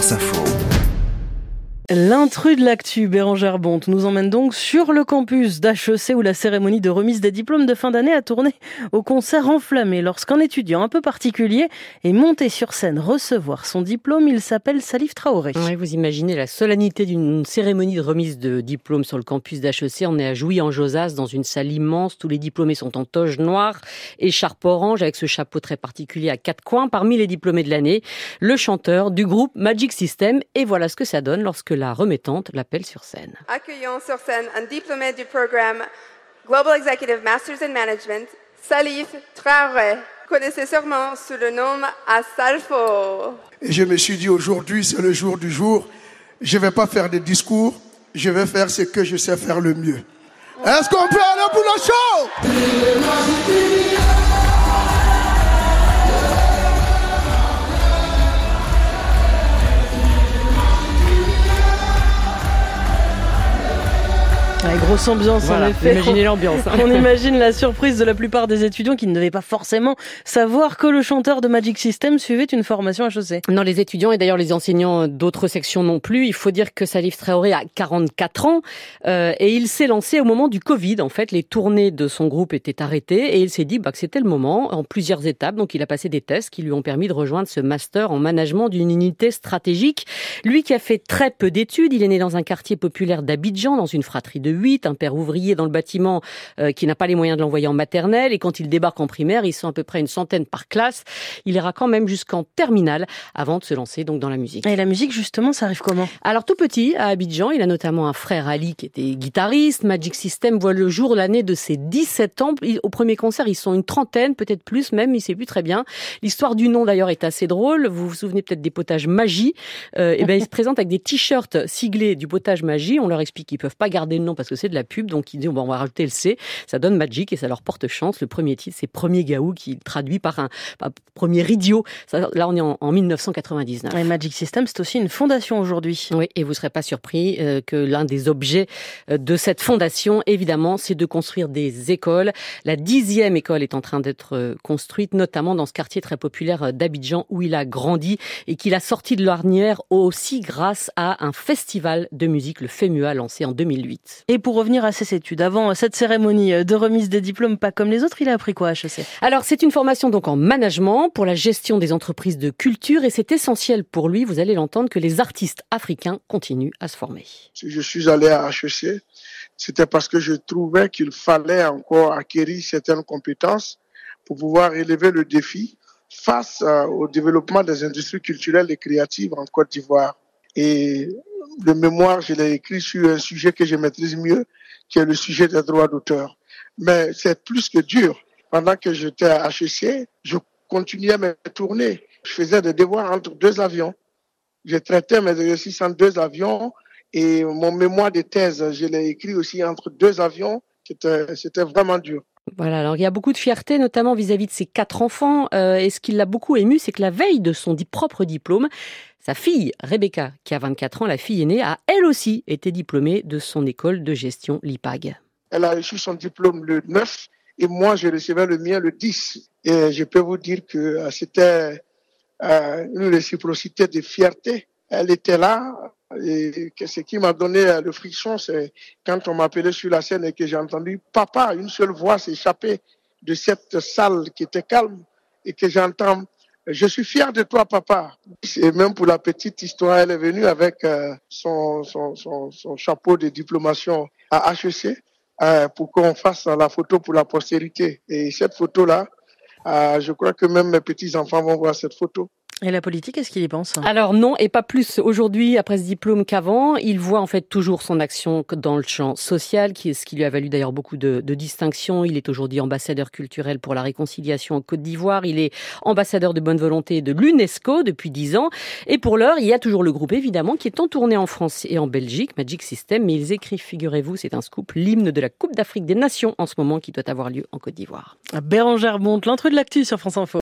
France Info. L'intrus de l'actu, Bérangère Bonte, nous emmène donc sur le campus d'HEC où la cérémonie de remise des diplômes de fin d'année a tourné au concert enflammé lorsqu'un étudiant un peu particulier est monté sur scène recevoir son diplôme. Il s'appelle Salif Traoré. vous imaginez la solennité d'une cérémonie de remise de diplôme sur le campus d'HEC. On est à Jouy-en-Josas dans une salle immense. Tous les diplômés sont en toge noire, écharpe orange avec ce chapeau très particulier à quatre coins. Parmi les diplômés de l'année, le chanteur du groupe Magic System. Et voilà ce que ça donne lorsque la remettante l'appelle sur scène. Accueillons sur scène un diplômé du programme Global Executive Masters in Management, Salif Traoré. Connaissez sûrement sous le nom Asalfo. Et je me suis dit aujourd'hui, c'est le jour du jour. Je ne vais pas faire des discours, je vais faire ce que je sais faire le mieux. Est-ce qu'on peut aller pour le show? Grosse ambiance en effet. Imaginez l'ambiance. Hein. On imagine la surprise de la plupart des étudiants qui ne devaient pas forcément savoir que le chanteur de Magic System suivait une formation HEC. Non, les étudiants et d'ailleurs les enseignants d'autres sections non plus. Il faut dire que Salif Traoré a 44 ans euh, et il s'est lancé au moment du Covid. En fait, les tournées de son groupe étaient arrêtées et il s'est dit bah, que c'était le moment en plusieurs étapes. Donc, il a passé des tests qui lui ont permis de rejoindre ce master en management d'une unité stratégique. Lui qui a fait très peu d'études, il est né dans un quartier populaire d'Abidjan, dans une fratrie de 8, un père ouvrier dans le bâtiment euh, qui n'a pas les moyens de l'envoyer en maternelle. Et quand il débarque en primaire, ils sont à peu près une centaine par classe. Il ira quand même jusqu'en terminale avant de se lancer donc dans la musique. Et la musique, justement, ça arrive comment? Alors tout petit, à Abidjan, il a notamment un frère Ali qui était guitariste. Magic System voit le jour l'année de ses 17 ans. Au premier concert, ils sont une trentaine, peut-être plus même, il sait plus très bien. L'histoire du nom d'ailleurs est assez drôle. Vous vous souvenez peut-être des potages magie. Euh, et ben ils se présentent avec des t-shirts siglés du potage magie. On leur explique qu'ils peuvent pas garder le nom parce que c'est de la pub, donc ils disent bon, on va rajouter le C. Ça donne Magic et ça leur porte chance. Le premier titre, c'est Premier Gaou qui traduit par un premier idiot. là, on est en, 1999. Et Magic System, c'est aussi une fondation aujourd'hui. Oui, et vous ne serez pas surpris euh, que l'un des objets euh, de cette fondation, évidemment, c'est de construire des écoles. La dixième école est en train d'être euh, construite, notamment dans ce quartier très populaire d'Abidjan où il a grandi et qu'il a sorti de l'ornière aussi grâce à un festival de musique, le FEMUA, lancé en 2008. Et pour revenir à ses études, avant cette cérémonie de remise des diplômes pas comme les autres, il a appris quoi à HEC Alors, c'est une formation donc en management pour la gestion des entreprises de culture et c'est essentiel pour lui, vous allez l'entendre, que les artistes africains continuent à se former. Si je suis allé à HEC, c'était parce que je trouvais qu'il fallait encore acquérir certaines compétences pour pouvoir élever le défi face euh, au développement des industries culturelles et créatives en Côte d'Ivoire. Et le mémoire, je l'ai écrit sur un sujet que je maîtrise mieux, qui est le sujet des droits d'auteur. Mais c'est plus que dur. Pendant que j'étais à HEC, je continuais mes tournées. Je faisais des devoirs entre deux avions. Je traitais mes exercices en deux avions et mon mémoire de thèse, je l'ai écrit aussi entre deux avions. C'était vraiment dur. Voilà, alors il y a beaucoup de fierté, notamment vis-à-vis de ses quatre enfants. Euh, et ce qui l'a beaucoup ému, c'est que la veille de son propre diplôme, sa fille, Rebecca, qui a 24 ans, la fille aînée, a elle aussi été diplômée de son école de gestion l'IPAG. Elle a reçu son diplôme le 9 et moi, je recevais le mien le 10. Et je peux vous dire que euh, c'était euh, une réciprocité de fierté. Elle était là. Et ce qui m'a donné euh, le friction, c'est quand on m'appelait sur la scène et que j'ai entendu papa, une seule voix s'échapper de cette salle qui était calme et que j'entends je suis fier de toi, papa. Et même pour la petite histoire, elle est venue avec son, son, son, chapeau de diplomation à HEC. Euh, pour qu'on fasse la photo pour la postérité. Et cette photo-là, euh, je crois que même mes petits-enfants vont voir cette photo. Et la politique, est-ce qu'il y pense Alors non, et pas plus aujourd'hui après ce diplôme qu'avant. Il voit en fait toujours son action dans le champ social, qui est ce qui lui a valu d'ailleurs beaucoup de, de distinctions. Il est aujourd'hui ambassadeur culturel pour la réconciliation en Côte d'Ivoire. Il est ambassadeur de bonne volonté de l'UNESCO depuis dix ans. Et pour l'heure, il y a toujours le groupe évidemment qui est en tournée en France et en Belgique, Magic System. Mais ils écrivent, figurez-vous, c'est un scoop, l'hymne de la Coupe d'Afrique des Nations en ce moment qui doit avoir lieu en Côte d'Ivoire. Bérangère Bonte, l'intrus de l'actu sur France Info.